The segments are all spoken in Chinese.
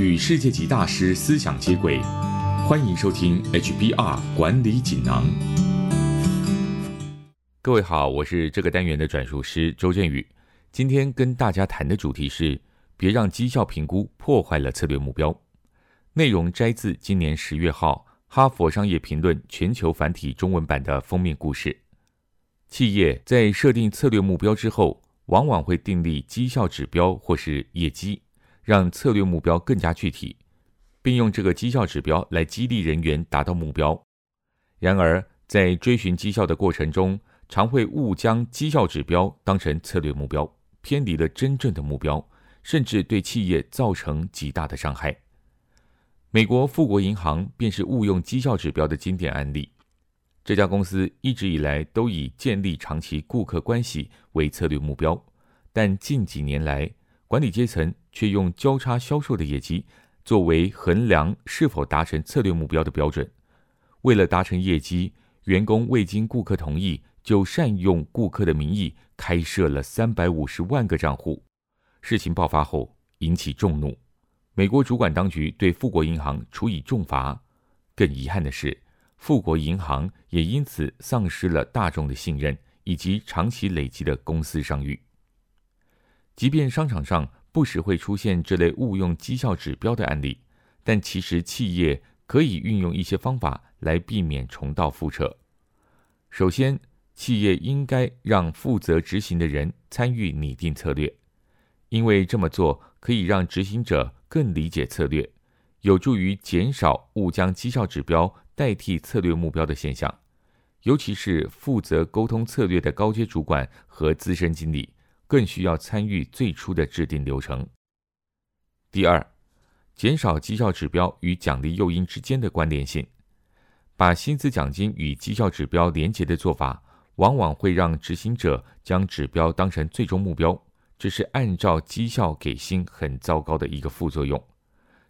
与世界级大师思想接轨，欢迎收听 HBR 管理锦囊。各位好，我是这个单元的转述师周振宇。今天跟大家谈的主题是：别让绩效评估破坏了策略目标。内容摘自今年十月号《哈佛商业评论》全球繁体中文版的封面故事。企业在设定策略目标之后，往往会订立绩效指标或是业绩。让策略目标更加具体，并用这个绩效指标来激励人员达到目标。然而，在追寻绩效的过程中，常会误将绩效指标当成策略目标，偏离了真正的目标，甚至对企业造成极大的伤害。美国富国银行便是误用绩效指标的经典案例。这家公司一直以来都以建立长期顾客关系为策略目标，但近几年来，管理阶层却用交叉销售的业绩作为衡量是否达成策略目标的标准。为了达成业绩，员工未经顾客同意就善用顾客的名义开设了三百五十万个账户。事情爆发后引起众怒，美国主管当局对富国银行处以重罚。更遗憾的是，富国银行也因此丧失了大众的信任以及长期累积的公司商誉。即便商场上不时会出现这类误用绩效指标的案例，但其实企业可以运用一些方法来避免重蹈覆辙。首先，企业应该让负责执行的人参与拟定策略，因为这么做可以让执行者更理解策略，有助于减少误将绩效指标代替策略目标的现象。尤其是负责沟通策略的高阶主管和资深经理。更需要参与最初的制定流程。第二，减少绩效指标与奖励诱因之间的关联性。把薪资奖金与绩效指标连结的做法，往往会让执行者将指标当成最终目标，这是按照绩效给薪很糟糕的一个副作用。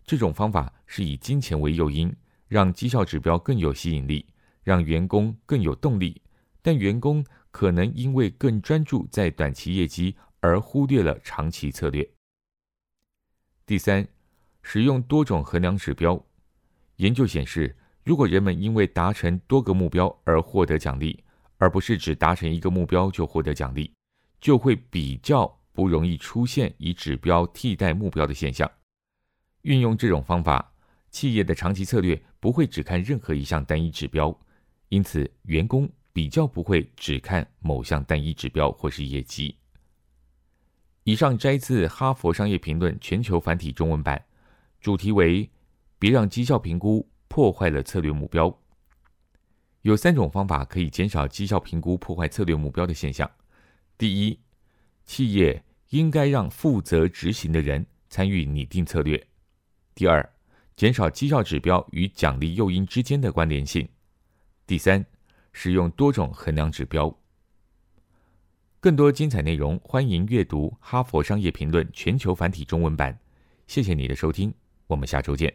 这种方法是以金钱为诱因，让绩效指标更有吸引力，让员工更有动力，但员工。可能因为更专注在短期业绩而忽略了长期策略。第三，使用多种衡量指标。研究显示，如果人们因为达成多个目标而获得奖励，而不是只达成一个目标就获得奖励，就会比较不容易出现以指标替代目标的现象。运用这种方法，企业的长期策略不会只看任何一项单一指标，因此员工。比较不会只看某项单一指标或是业绩。以上摘自《哈佛商业评论》全球繁体中文版，主题为“别让绩效评估破坏了策略目标”。有三种方法可以减少绩效评估破坏策略目标的现象：第一，企业应该让负责执行的人参与拟定策略；第二，减少绩效指标与奖励诱因之间的关联性；第三。使用多种衡量指标。更多精彩内容，欢迎阅读《哈佛商业评论》全球繁体中文版。谢谢你的收听，我们下周见。